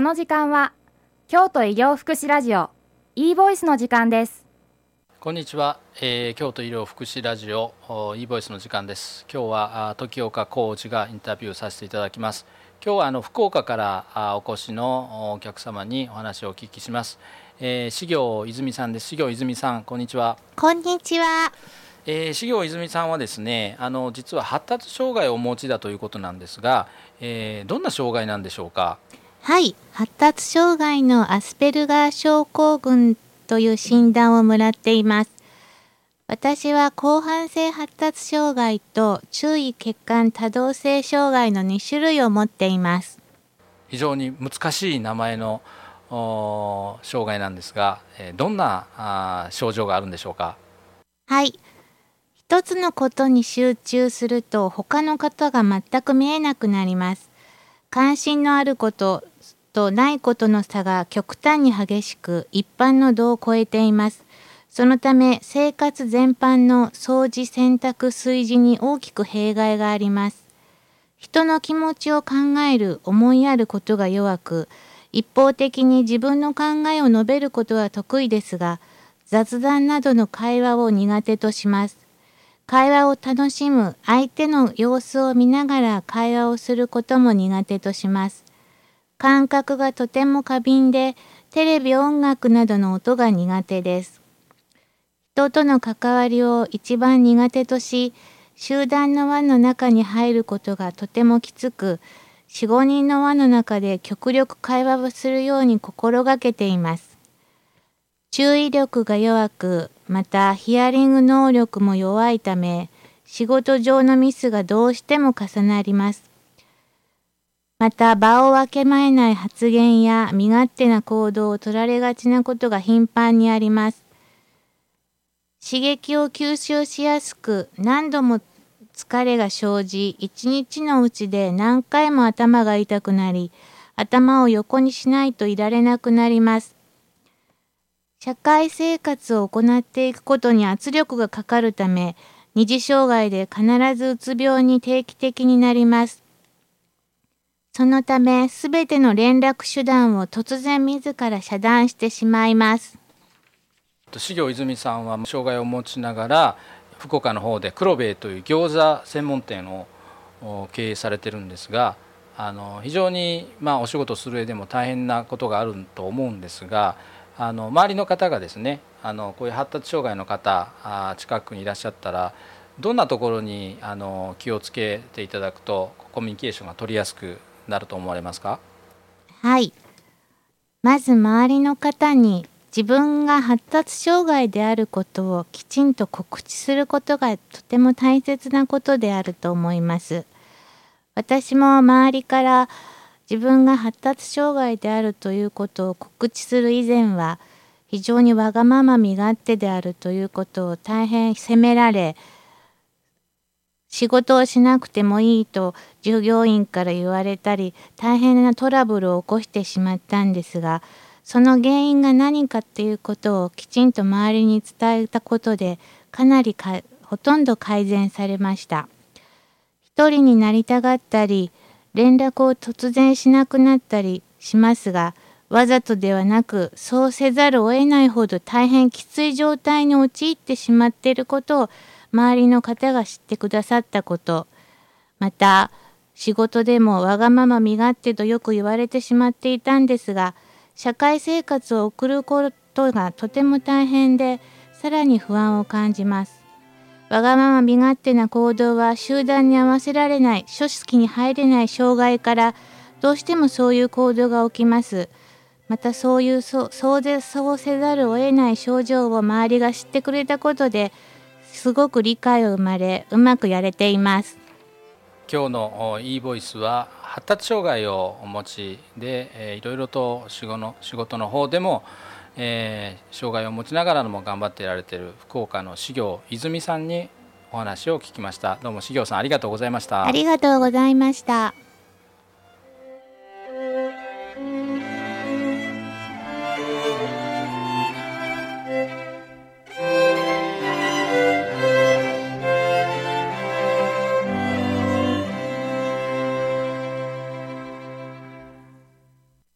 の時間は京都医療福祉ラジオ e ボイスの時間です。こんにちは、えー、京都医療福祉ラジオ e ボイスの時間です。今日は時岡浩二がインタビューさせていただきます。今日はあの福岡からお越しのお客様にお話をお聞きします、えー、資行泉さんです。資行泉さんこんにちは。こんにちは。えー、資行泉さんはですねあの実は発達障害をお持ちだということなんですが、えー、どんな障害なんでしょうか？はい。発達障害のアスペルガー症候群という診断をもらっています。私は広範性発達障害と注意血管多動性障害の2種類を持っています。非常に難しい名前の障害なんですがどんなあ症状があるんでしょうか？はい。一つのことに集中すると他のことが全く見えなくなります。関心のあることとないことの差が極端に激しく一般の度を超えています。そのため生活全般の掃除洗濯炊事に大きく弊害があります。人の気持ちを考える思いやることが弱く一方的に自分の考えを述べることは得意ですが雑談などの会話を苦手とします。会話を楽しむ相手の様子を見ながら会話をすることも苦手とします。感覚がとても過敏で、テレビ音楽などの音が苦手です。人との関わりを一番苦手とし、集団の輪の中に入ることがとてもきつく、4、5人の輪の中で極力会話をするように心がけています。注意力が弱く、またヒアリング能力も弱いため、仕事上のミスがどうしても重なります。また場を分けまえない発言や身勝手な行動を取られがちなことが頻繁にあります。刺激を吸収しやすく何度も疲れが生じ、一日のうちで何回も頭が痛くなり、頭を横にしないといられなくなります。社会生活を行っていくことに圧力がかかるため、二次障害で必ずうつ病に定期的になります。そのため、すべての連絡手段を突然自ら遮断してしまいます。資行泉さんは障害を持ちながら、福岡の方で黒兵衛という餃子専門店を経営されてるんですが、あの非常にまお仕事する上でも大変なことがあると思うんですが、あの周りの方がですねあのこういう発達障害の方近くにいらっしゃったらどんなところにあの気をつけていただくとコミュニケーションが取りやすくなると思われますか？はい。まず周りの方に自分が発達障害であることをきちんと告知することがとても大切なことであると思います。私も周りから自分が発達障害であるということを告知する以前は非常にわがまま身勝手であるということを大変責められ仕事をしなくてもいいと従業員から言われたり大変なトラブルを起こしてしまったんですがその原因が何かっていうことをきちんと周りに伝えたことでかなりかほとんど改善されました。一人になりたがったり連絡を突然しなくなったりしますがわざとではなくそうせざるを得ないほど大変きつい状態に陥ってしまっていることを周りの方が知ってくださったことまた仕事でもわがまま身勝手とよく言われてしまっていたんですが社会生活を送ることがとても大変でさらに不安を感じますわがまま身勝手な行動は集団に合わせられない、組織に入れない障害からどうしてもそういう行動が起きます。またそういうそうそうせざるを得ない症状を周りが知ってくれたことですごく理解を生まれうまくやれています。今日の e ボイスは発達障害をお持ちで、えー、いろいろと仕事の仕事の方でもえー、障害を持ちながらも頑張っていられている福岡の修行泉さんにお話を聞きました。どうも修行さんありがとうございました。ありがとうございました